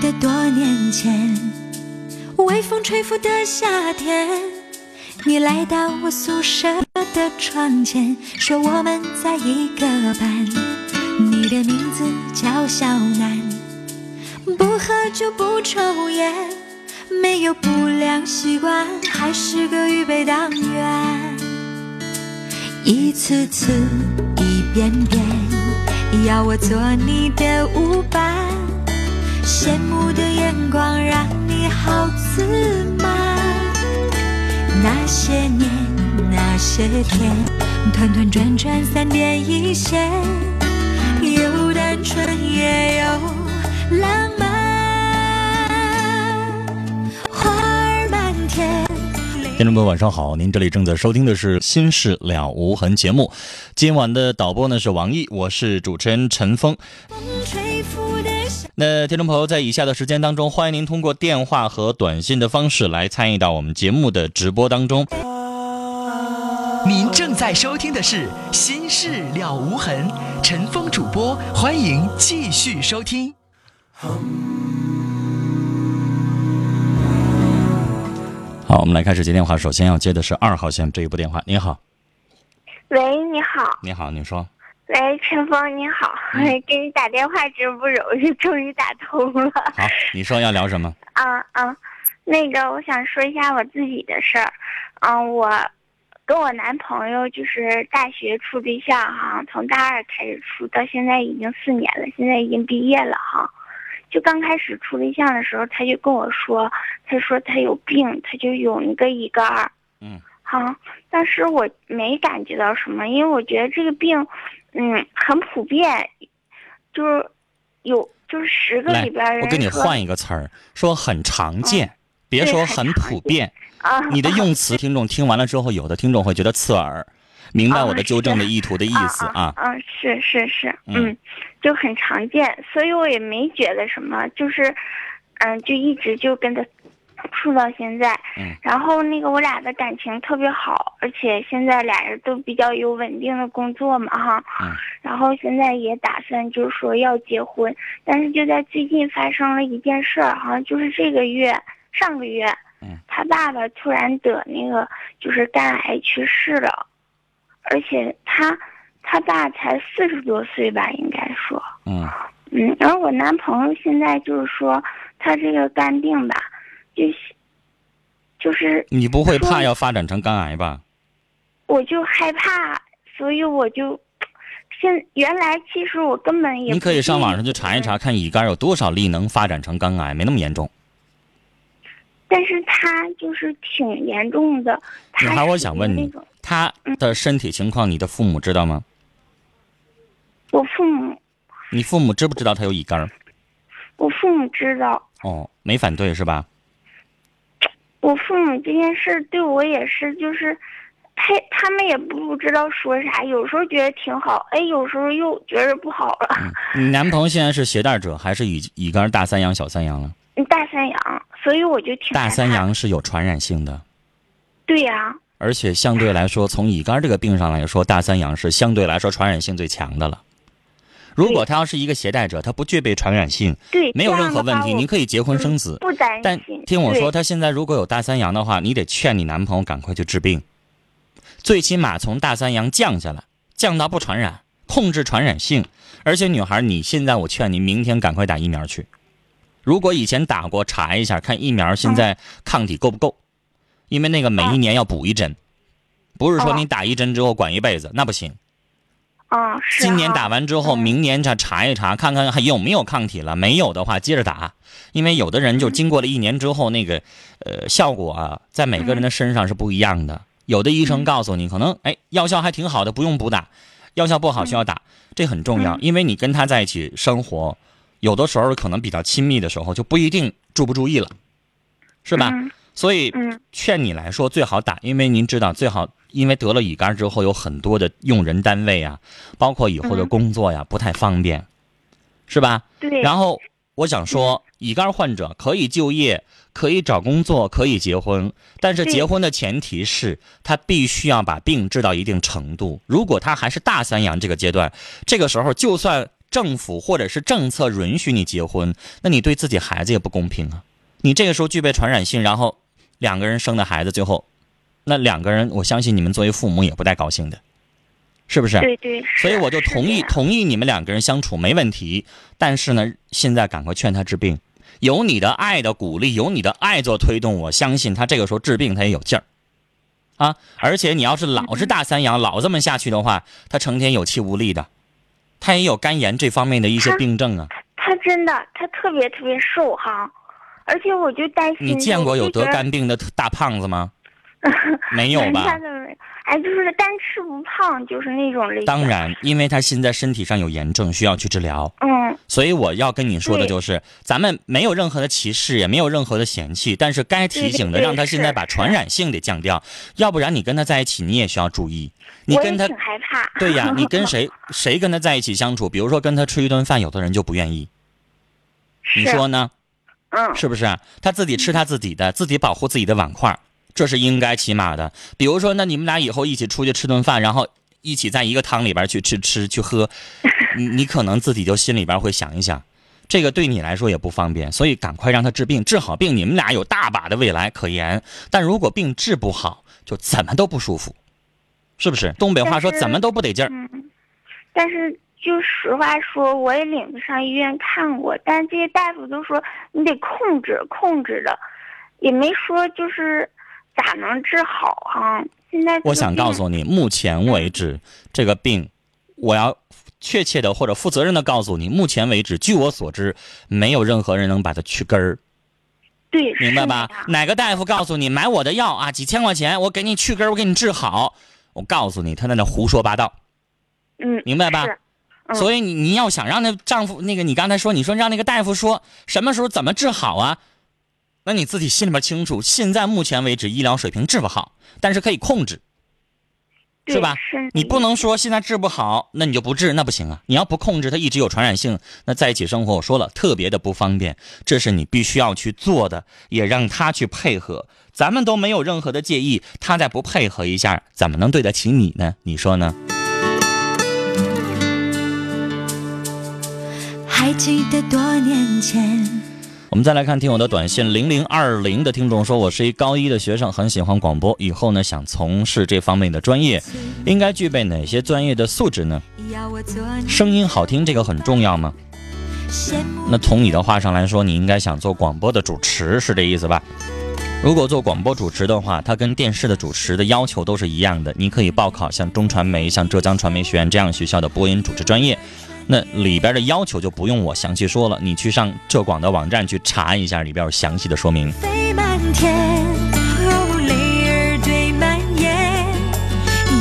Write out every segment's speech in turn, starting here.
得多年前，微风吹拂的夏天，你来到我宿舍的窗前，说我们在一个班。你的名字叫小南，不喝酒不抽烟，没有不良习惯，还是个预备党员。一次次，一遍遍，要我做你的舞伴。羡慕的眼光让你好自满。那些年，那些天，团团转转三点一线，有单纯也有浪漫。花儿满天。听众朋友，晚上好！您这里正在收听的是《心事了无痕》节目，今晚的导播呢是王毅，我是主持人陈峰。那听众朋友，在以下的时间当中，欢迎您通过电话和短信的方式来参与到我们节目的直播当中。您正在收听的是《心事了无痕》，陈峰主播，欢迎继续收听。好，我们来开始接电话。首先要接的是二号线这一部电话。您好，喂，你好，你好，你说。喂，陈峰，你好，嗯给你打电话真不容易，终于打通了。好，你说要聊什么？啊啊，那个，我想说一下我自己的事儿。嗯，我跟我男朋友就是大学处对象哈，从大二开始处，到现在已经四年了，现在已经毕业了哈。就刚开始处对象的时候，他就跟我说，他说他有病，他就有那个乙肝儿。嗯。好，当时我没感觉到什么，因为我觉得这个病，嗯，很普遍，就是有就是十个里边我给你换一个词儿，说很常见，别说很普遍。啊，你的用词，听众听完了之后，有的听众会觉得刺耳，明白啊我的纠正的意图的意思啊啊。嗯，是是是，嗯嗯，就很常见，所以我也没觉得什么，就是，嗯，就一直就跟他处到现在。嗯然后那个我俩的感情特别好，而且现在俩人都比较有稳定的工作嘛哈。嗯然后现在也打算就是说要结婚，但是就在最近发生了一件事儿，好像就是这个月上个月，嗯他爸爸突然得那个就是肝癌去世了。而且他他爸才四十多岁吧，应该说，嗯嗯，然后我男朋友现在就是说他这个肝病吧，就是就是你不会怕要发展成肝癌吧？我就害怕，所以我就现原来其实我根本也你可以上网上去查一查，看乙肝有多少例能发展成肝癌，没那么严重。但是他就是挺严重的。他女孩，我想问你他的身体情况，你的父母知道吗？我父母你父母知不知道他有乙肝儿？我父母知道，哦，没反对是吧？我父母这件事对我也是，就是他他们也不知道说啥，有时候觉得挺好，哎，有时候又觉得不好了。你男朋友现在是携带者还是乙乙肝大三阳、小三阳了？大三阳，所以我就挺大三。阳是有传染性的，对呀、而且相对来说，从乙肝这个病上来说，大三阳是相对来说传染性最强的了。如果他要是一个携带者，他不具备传染性，对，没有任何问题，样的话我您可以结婚生子。不担但。听我说，他现在如果有大三阳的话，你得劝你男朋友赶快去治病。最起码从大三阳降下来，降到不传染，控制传染性。而且女孩，你现在我劝你明天赶快打疫苗去。如果以前打过，查一下看疫苗现在抗体够不够，因为那个每一年要补一针，不是说你打一针之后管一辈子，那不行。嗯，是。今年打完之后，嗯明年再查一查，看看还有没有抗体了。没有的话，接着打。因为有的人就经过了一年之后，那个呃效果啊，在每个人的身上是不一样的。有的医生告诉你，可能哎药效还挺好的，不用补打；药效不好需要打，这很重要。因为你跟他在一起生活，有的时候可能比较亲密的时候，就不一定注不注意了，是吧？嗯所以嗯劝你来说最好打，因为您知道最好，因为得了乙肝之后有很多的用人单位啊，包括以后的嗯工作呀、不太方便，是吧？对。然后我想说，乙肝患者可以就业，可以找工作，可以结婚，但是结婚的前提是他必须要把病治到一定程度。如果他还是大三阳这个阶段，这个时候就算政府或者是政策允许你结婚，那你对自己孩子也不公平啊！你这个时候具备传染性，然后两个人生的孩子，最后那两个人，我相信你们作为父母也不带高兴的，是不是？对对。所以我就同意同意你们两个人相处没问题，但是呢，现在赶快劝他治病，有你的爱的鼓励，有你的爱做推动，我相信他这个时候治病他也有劲儿，啊！而且你要是老是大三阳，老这么下去的话，他成天有气无力的，他也有肝炎这方面的一些病症啊。他真的，他特别特别瘦哈，而且我就担心。你见过有得肝病的大胖子吗？没有吧？哎，就是单吃不胖，就是那种类型。当。然，因为他现在身体上有炎症，需要去治疗。嗯，所以我要跟你说的就是，咱们没有任何的歧视，也没有任何的嫌弃，但是该提醒的，让他现在把传染性得降掉，要不然你跟他在一起，你也需要注意。你跟他挺害怕。对呀，你跟谁谁跟他在一起相处，比如说跟他吃一顿饭，有的人就不愿意，你说呢？嗯，是不是啊？他自己吃他自己的，自己保护自己的碗筷，这是应该起码的。比如说，那你们俩以后一起出去吃顿饭，然后一起在一个汤里边去吃吃去喝，你你可能自己就心里边会想一想，这个对你来说也不方便，所以赶快让他治病，治好病，你们俩有大把的未来可言。但如果病治不好，就怎么都不舒服，是不是？东北话说怎么都不得劲儿。嗯，但是就实话说，我也领着上医院看过，但这些大夫都说你得控制控制的，也没说就是咋能治好啊、现在我想告诉你，目前为止，这个病，我要确切的或者负责任的告诉你，目前为止，据我所知，没有任何人能把它去根儿，对，明白吧？哪个大夫告诉你买我的药啊，几千块钱，我给你去根儿，我给你治好，我告诉你，他在那胡说八道，嗯，明白吧是？嗯所以你你要想让那丈夫那个，你刚才说，你说让那个大夫说什么时候怎么治好啊？那你自己心里边清楚，现在目前为止医疗水平治不好，但是可以控制。是吧是你不能说现在治不好，那你就不治，那不行啊！你要不控制它一直有传染性，那在一起生活，我说了特别的不方便，这是你必须要去做的，也让他去配合。咱们都没有任何的介意，他再不配合一下，怎么能对得起你呢？你说呢？还记得多年前，我们再来看听友的短信，零零二零的听众说，我是一高一的学生，很喜欢广播，以后呢想从事这方面的专业，应该具备哪些专业的素质呢？声音好听这个很重要吗？那从你的话上来说，你应该想做广播的主持，是这意思吧？如果做广播主持的话，它跟电视的主持的要求都是一样的。你可以报考像中传媒、像浙江传媒学院这样学校的播音主持专业，那里边的要求就不用我详细说了，你去上浙广的网站去查一下，里边有详细的说明。飞满天，哦，泪儿堆满眼，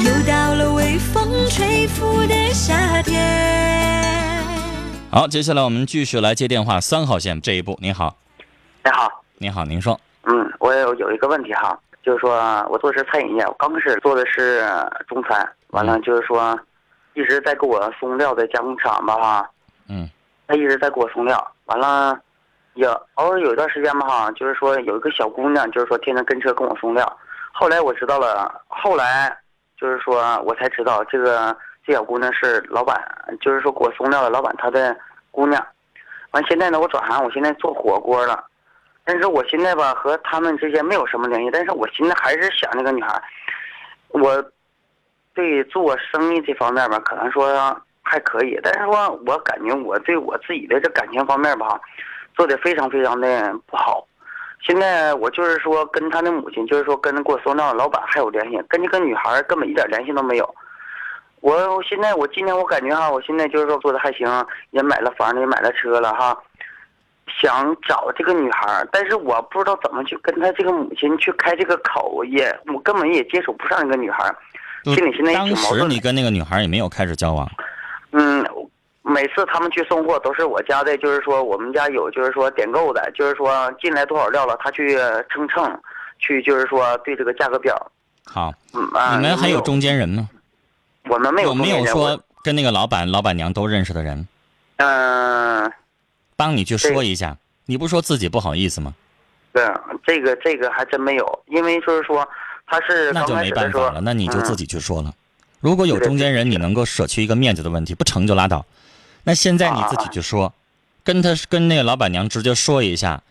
又到了微风吹拂的夏天。好，接下来我们继续来接电话，三号线这一步，您好，你好，您好，您说，嗯，我有有一个问题哈，就是说我做的是餐饮业，我刚开始做的是中餐，完了就是说一直在给我送料的加工厂吧哈，嗯，他一直在给我送料，完了也偶尔有一段时间吧哈，就是说有一个小姑娘，就是说天天跟车跟我送料，后来我知道了，后来就是说我才知道这个这小姑娘是老板，就是说给我送料的老板他的姑娘，完现在呢我转行，我现在做火锅了。但是我现在吧和他们之间没有什么联系，但是我现在还是想那个女孩，我对做生意这方面吧，可能说还可以，但是说我感觉我对我自己的这感情方面吧，做的非常非常的不好。现在我就是说跟他的母亲，就是说跟给我送料的老板还有联系，跟这个女孩根本一点联系都没有。我现在我今天我感觉哈，我现在就是说做的还行，也买了房子，也买了车了哈。想找这个女孩，但是我不知道怎么去跟她这个母亲去开这个口，也我根本也接触不上这个女孩，心里现在当时。你跟那个女孩也没有开始交往，嗯，每次他们去送货都是我家的，就是说我们家有就是说点购的，就是说进来多少料了，他去称称，去就是说对这个价格表。好，嗯啊，你们还有中间人吗？我们没有有没有说跟那个老板、老板娘都认识的人，嗯、帮你去说一下？你不说自己不好意思吗？对，这个这个还真没有，因为就是说他是那就没办法了，那你就自嗯己去说了。如果有中间人，你能够舍去一个面子的问题，不成就拉倒。那现在你自己去说，跟他跟那个老板娘直接说一下，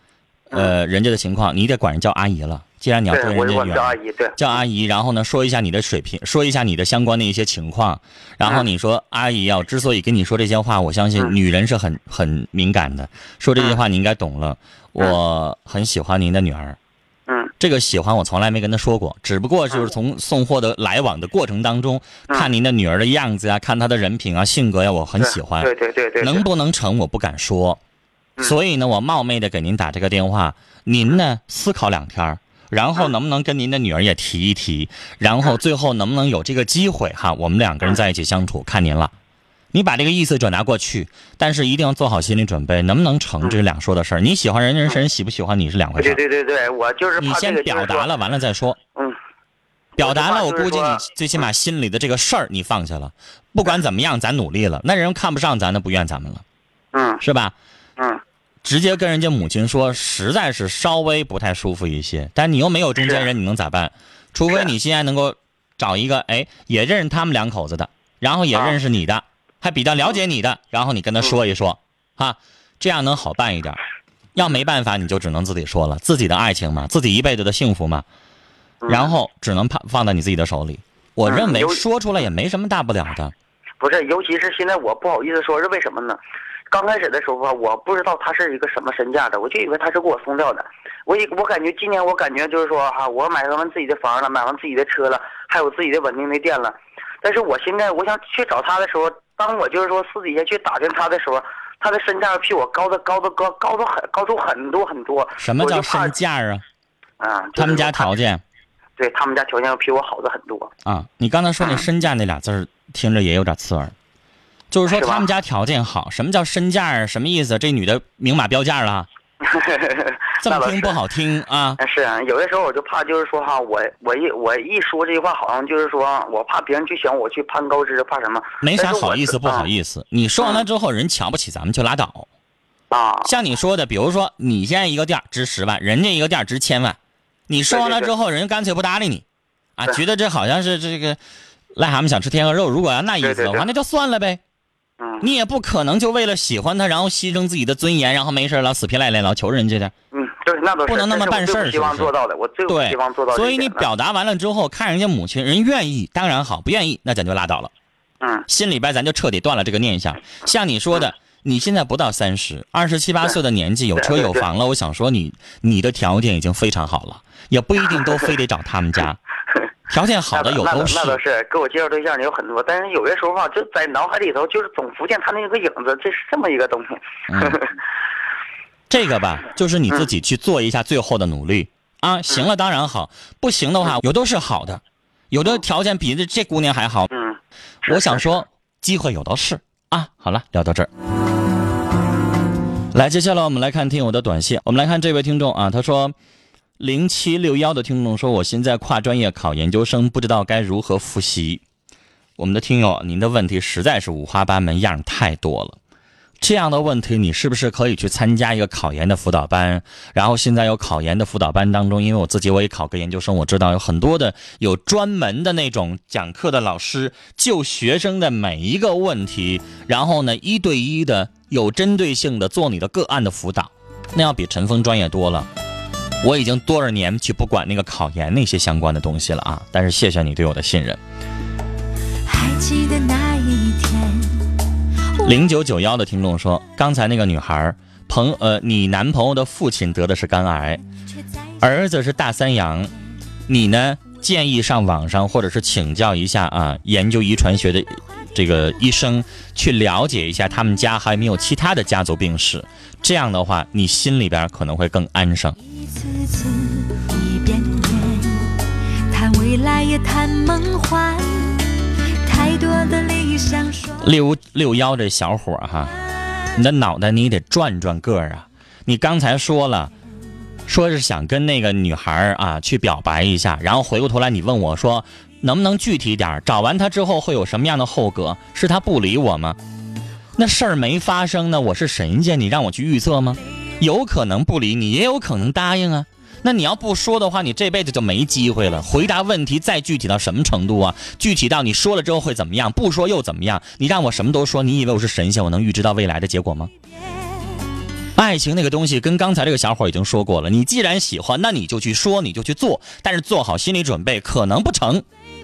呃，人家的情况，你得管人叫阿姨了。既然你要对我我跟人家远叫阿姨，对，叫阿姨，然后呢，说一下你的水平，说一下你的相关的一些情况，然后你说、阿姨啊，我之所以跟你说这些话，我相信嗯。女人是很很敏感的，说这些话你应该懂了。我很喜欢您的女儿，嗯这个喜欢我从来没跟他说过，只不过就是从送货的来往的过程当中，嗯看您的女儿的样子啊，看她的人品啊、性格呀、我很喜欢。对对对对，能不能成我不敢说，嗯。所以呢，我冒昧的给您打这个电话，您呢思考两天然后能不能跟您的女儿也提一提，然后最后能不能有这个机会哈，我们两个人在一起相处，看您了。你把这个意思转达过去，但是一定要做好心理准备，能不能成这是两说的事儿。你喜欢人，人喜不喜欢你是两回事对儿。对对对，我就是你先表达了，完了再说。嗯，表达了，我估计你最起码心里的这个事儿你放下了。不管怎么样，咱努力了，那人看不上咱，那不怨咱们了，嗯是吧？嗯，直接跟人家母亲说，实在是稍微不太舒服一些。但你又没有中间人，你能咋办？除非你现在能够找一个，哎，也认识他们两口子的，然后也啊认识你的，还比较了解你的，然后你跟他说一说，哈，这样能好办一点。要没办法，你就只能自己说了，自己的爱情嘛，自己一辈子的幸福嘛，嗯然后只能放放在你自己的手里。我嗯认为说出来也没什么大不了的。不是，尤其是现在我不好意思说，是为什么呢？刚开始的时候吧，我不知道他是一个什么身价的，我就以为他是给我送掉的。我以我感觉今年我感觉就是说哈、我买完自己的房了，买完自己的车了，还有自己的稳定的店了。但是我现在我想去找他的时候，当我就是说私底下去打听他的时候，他的身价比我高的高的高高出很高出很多很多。什么叫身价啊？啊？就是他们家条件对他们家条件要比我好的很多。啊，你刚才说那嗯身价那俩字儿，听着也有点刺耳。就是说他们家条件好，什么叫身价啊？什么意思？这女的明码标价了，这么听不好听啊？是啊，有的时候我就怕，就是说哈，我我一我一说这句话，好像就是说我怕别人去想我去攀高枝，怕什么？没啥好意思不好意思。你说完了之后，人瞧不起咱们就拉倒。啊，像你说的，比如说你现在一个店儿值十万，人家一个店儿值千万，你说完了之后，人家干脆不搭理你，啊，觉得这好像是这个癞蛤蟆想吃天鹅肉。如果要那意思的话，那就算了呗。嗯你也不可能就为了喜欢他，然后牺牲自己的尊严，然后没事老死皮赖脸老求人家的。嗯，对，那不能那么办事儿希望做到的，我最希望做到这所以。你表达完了之后，看人家母亲人愿意，当然好；不愿意，那咱就拉倒了。嗯心里边咱就彻底断了这个念想。像你说的，你现在不到三十，二十七八岁的年纪，有车有房了，我想说你你的条件已经非常好了，也不一定都非得找他们家，条件好的有那倒都是那。倒是，给我介绍对象的有很多，但是有些时候吧，就在脑海里头就是总浮现他那个影子，这是这么一个东西。嗯，这个吧，就是你自己去做一下最后的努力啊。行了，当然好；不行的话，有都是好的，有的条件比这这姑娘还好。嗯，我想说，机会有的是啊。好了，聊到这儿。来，接下来我们来看听友的短信。我们来看这位听众啊，他说，零七六幺的听众说，我现在跨专业考研究生，不知道该如何复习。我们的听友，您的问题实在是五花八门，样太多了。这样的问题，你是不是可以去参加一个考研的辅导班？然后现在有考研的辅导班当中，因为我自己我也考个研究生，我知道有很多的有专门的那种讲课的老师，就学生的每一个问题，然后呢一对一的有针对性的做你的个案的辅导，那要比陈峰专业多了。我已经多少年去不管那个考研那些相关的东西了啊！但是谢谢你对我的信任。还记得那一天，零九九幺的听众说，刚才那个女孩朋呃，你男朋友的父亲得的是肝癌，儿子是大三阳，你呢建议上网上或者是请教一下啊，研究遗传学的这个医生去了解一下他们家还有没有其他的家族病史，这样的话你心里边可能会更安生。一次一遍遍，谈未来也谈梦幻，太多的理想说六六幺这小伙儿哈，你的脑袋你得转转个儿啊！你刚才说了，说是想跟那个女孩啊去表白一下，然后回过头来你问我说，能不能具体点？找完她之后会有什么样的后果？是她不理我吗？那事儿没发生呢，我是神仙，你让我去预测吗？有可能不理你，也有可能答应啊。那你要不说的话，你这辈子就没机会了。回答问题再具体到什么程度啊？具体到你说了之后会怎么样，不说又怎么样？你让我什么都说，你以为我是神仙，我能预知到未来的结果吗？爱情那个东西，跟刚才这个小伙已经说过了。你既然喜欢，那你就去说，你就去做，但是做好心理准备，可能不成，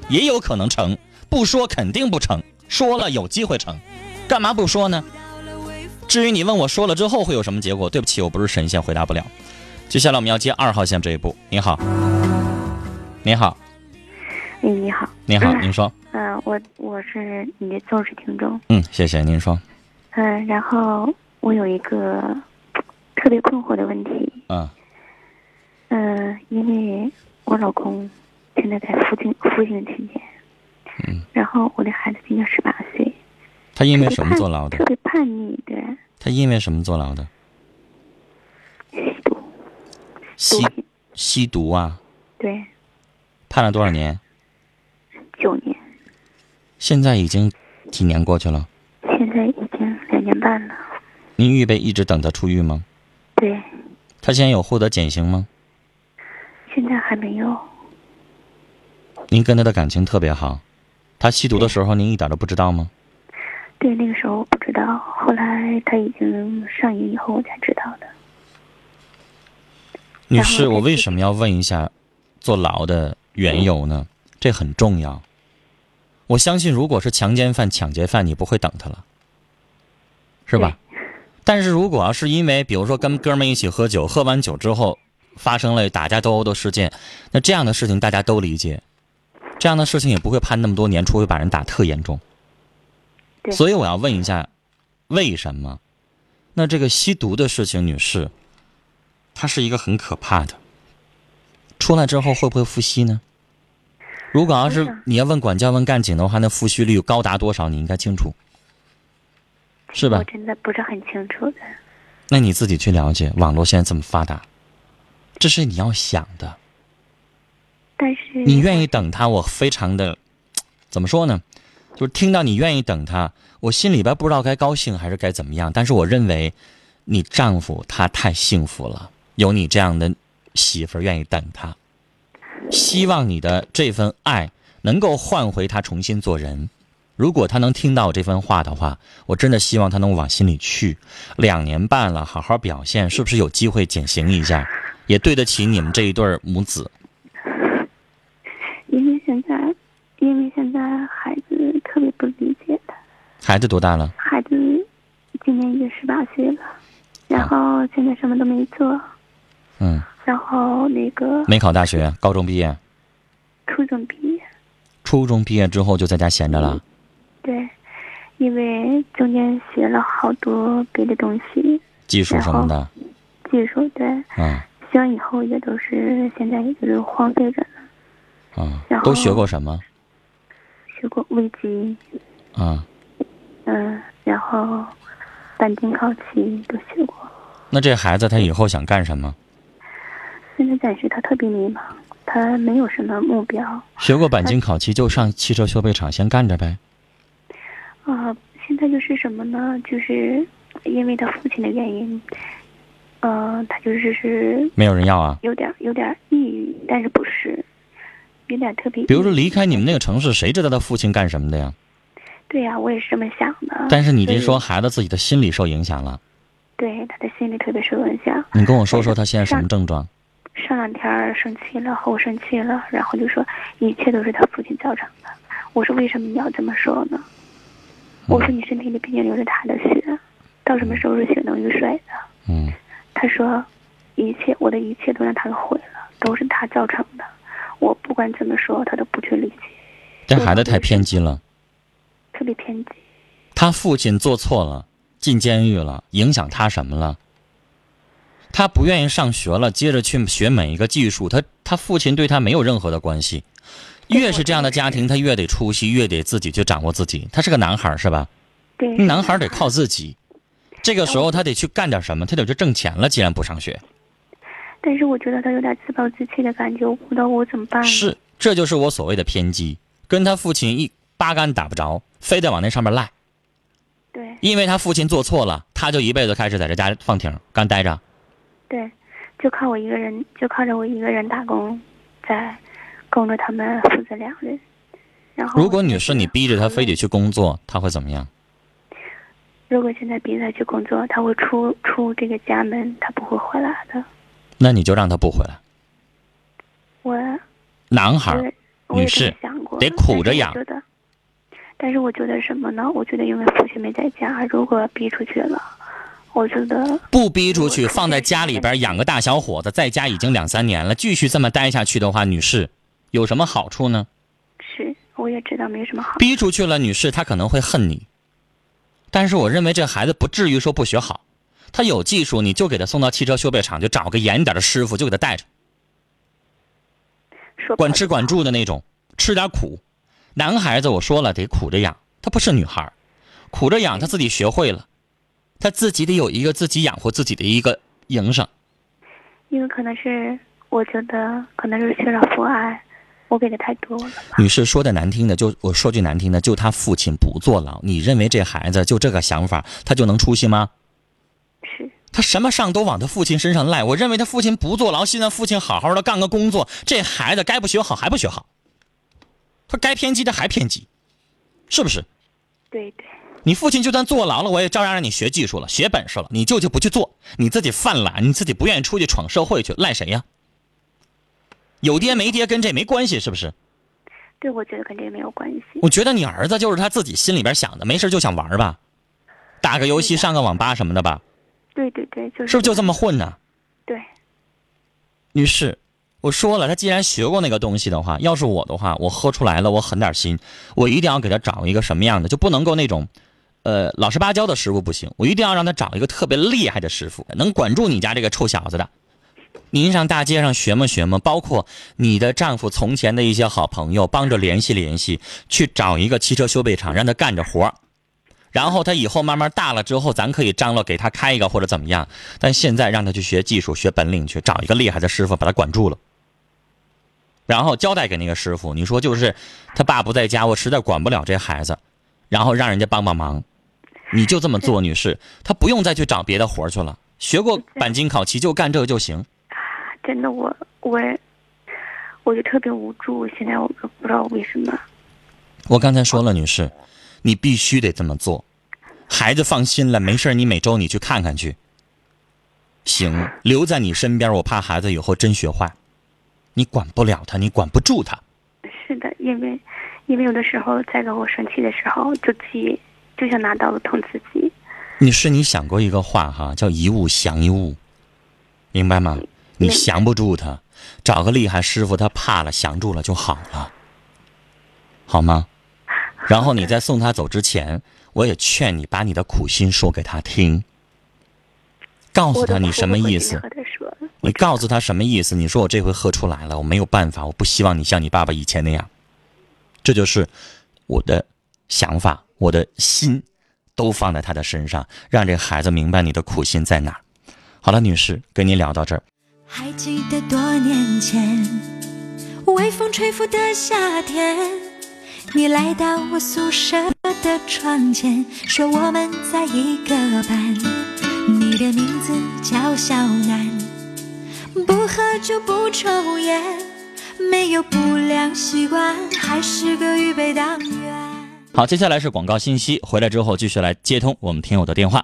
也有可能成。不说肯定不成，说了有机会成，干嘛不说呢？至于你问我说了之后会有什么结果，对不起，我不是神仙，回答不了。接下来我们要接二号线这一步。您好，您好，哎，你好，您好，您说，嗯、我我是你的忠实听众，嗯，谢谢您说，嗯、然后我有一个特别困惑的问题，嗯。嗯、因为我老公现在在服刑服刑期间，嗯，然后我的孩子今年十八岁，他因为什么坐牢的特？别叛逆，对，他因为什么坐牢的？吸毒，吸，吸毒啊，对，判了多少年？九年，现在已经几年过去了？现在已经两年半了，您预备一直等他出狱吗？对，他现在有获得减刑吗？现在还没有，您跟他的感情特别好，他吸毒的时候您一点都不知道吗？对，那个时候我不知道，后来他已经上瘾以后我才知道的。女士，我为什么要问一下坐牢的缘由呢？这很重要。我相信，如果是强奸犯、抢劫犯，你不会等他了，是吧？但是如果要是因为，比如说跟哥们一起喝酒，喝完酒之后发生了打架斗殴的事件，那这样的事情大家都理解，这样的事情也不会判那么多年，除非把人打特严重。对所以我要问一下，为什么？那这个吸毒的事情，女士，它是一个很可怕的。出来之后会不会复吸呢？如果要是你要问管教问干警的话，那复吸率高达多少？你应该清楚，是吧我？真的不是很清楚的。那你自己去了解，网络现在这么发达，这是你要想的。但是你愿意等他，我非常的，怎么说呢？就是听到你愿意等他，我心里边不知道该高兴还是该怎么样。但是我认为，你丈夫他太幸福了，有你这样的媳妇儿愿意等他。希望你的这份爱能够换回他重新做人。如果他能听到这番话的话，我真的希望他能往心里去。两年半了，好好表现，是不是有机会减刑一下，也对得起你们这一对母子？因为现在，因为现在孩子特别不理解他，孩子多大了？孩子今年已经十八岁了，然后现在什么都没做，嗯，然后那个没考大学，高中毕业，初中毕业，初中毕业之后就在家闲着了。对，因为中间学了好多别的东西，技术什么的，技术对，嗯学完以后也都是现在也就是荒废着呢。嗯然，后都学过什么？学过微机，啊，嗯，然后钣金烤漆都学过。那这孩子他以后想干什么？现在暂时他特别迷茫，他没有什么目标。学过钣金烤漆就上汽车修配厂先干着呗。啊、现在就是什么呢？就是因为他父亲的原因，呃，他就是是没有人要啊。有点有点抑郁，但是不是，有点特别。比如说离开你们那个城市，谁知道他父亲干什么的呀？对呀、我也是这么想的。但是你这说孩子自己的心理受影响了，对他的心理特别受影响。你跟我说说他现在什么症状？上两天生气了，后生气了，然后就说一切都是他父亲造成的。我说为什么你要这么说呢？我说你身体里毕竟流着他的血，到什么时候是血浓于水的？嗯他说，一切我的一切都让他毁了，都是他造成的。我不管怎么说，他都不去理解，这孩子太偏激了。特别偏激。他父亲做错了，进监狱了，影响他什么了？他不愿意上学了，接着去学每一个技术，他他父亲对他没有任何的关系。越是这样的家庭，他越得出息，越得自己去掌握自己。他是个男孩儿是吧？对，男孩儿得靠自己。这个时候他得去干点什么，他得去挣钱了。既然不上学，但是我觉得他有点自暴自弃的感觉，我不知道我怎么办。是，这就是我所谓的偏激，跟他父亲一八竿打不着，非得往那上面赖。对因为他父亲做错了，他就一辈子开始在这家放挺干待着。对，就靠我一个人，就靠着我一个人打工，在供着他们父子两人。然后，如果女士你逼着他非得去工作，他会怎么样？如果现在逼他去工作，他会出出这个家门，他不会回来的。那你就让他不回来。我男孩女士得苦着养但是我觉得，但是我觉得什么呢？我觉得因为父亲没在家，如果逼出去了，我觉得不逼出去，放在家里边养个大小伙子，在家已经两三年了，继续这么待下去的话，女士有什么好处呢？是我也知道没什么好。逼出去了，女士她可能会恨你，但是我认为这孩子不至于说不学好，他有技术，你就给他送到汽车修配厂，就找个严点的师傅，就给他带着，管吃管住的那种，吃点苦。男孩子我说了得苦着养，他不是女孩，苦着养他自己学会了，他自己得有一个自己养活自己的一个营生。因为可能是我觉得可能是缺少父爱，我给的太多了。女士说的难听的，就我说句难听的，就他父亲不坐牢，你认为这孩子就这个想法，他就能出息吗？是他什么上都往他父亲身上赖。我认为他父亲不坐牢，现在父亲好好的干个工作，这孩子该不学好还不学好，他该偏激的还偏激，是不是？对对，你父亲就算坐牢了，我也照样让你学技术了，学本事了，你舅舅不去做，你自己犯懒，你自己不愿意出去闯社会去，赖谁呀？有爹没爹跟这没关系，是不是？对我觉得跟这个没有关系。我觉得你儿子就是他自己心里边想的，没事就想玩吧，打个游戏、上个网吧什么的吧，对对对，就是是不是就这么混呢？对，女士，我说了，他既然学过那个东西的话，要是我的话，我喝出来了，我狠点心，我一定要给他找一个什么样的，就不能够那种，呃，老实巴交的师傅不行，我一定要让他找一个特别厉害的师傅，能管住你家这个臭小子的。您上大街上学么学么，包括你的丈夫从前的一些好朋友，帮着联系联系，去找一个汽车修配厂，让他干着活儿然后他以后慢慢大了之后，咱可以张罗给他开一个或者怎么样。但现在让他去学技术、学本领去，找一个厉害的师傅把他管住了，然后交代给那个师傅，你说就是他爸不在家，我实在管不了这孩子，然后让人家帮帮忙，你就这么做，女士，他不用再去找别的活去了，学过钣金烤漆就干这个就行。真的我我我就特别无助，现在我都不知道为什么。我刚才说了，女士，你必须得这么做。孩子放心了，没事儿你每周你去看看去。行，留在你身边，我怕孩子以后真学坏。你管不了他，你管不住他。是的，因为因为有的时候在跟我生气的时候，就自己，就想拿刀子捅自己。你是，你想过一个话哈，叫一物降一物，明白吗？你降不住他，找个厉害师傅，他怕了，降住了就好了，好吗？然后你在送他走之前，我也劝你把你的苦心说给他听，告诉他你什么意思。你告诉他什么意思？你说我这回喝出来了，我没有办法，我不希望你像你爸爸以前那样。这就是我的想法，我的心都放在他的身上，让这孩子明白你的苦心在哪。好了，女士，跟您聊到这儿。还记得多年前，微风吹拂的夏天，你来到我宿舍的窗前，说我们在一个班。你的名字叫小南，不喝酒不抽烟，没有不良习惯，还是个预备党员。好，接下来是广告信息，回来之后继续来接通我们听友的电话。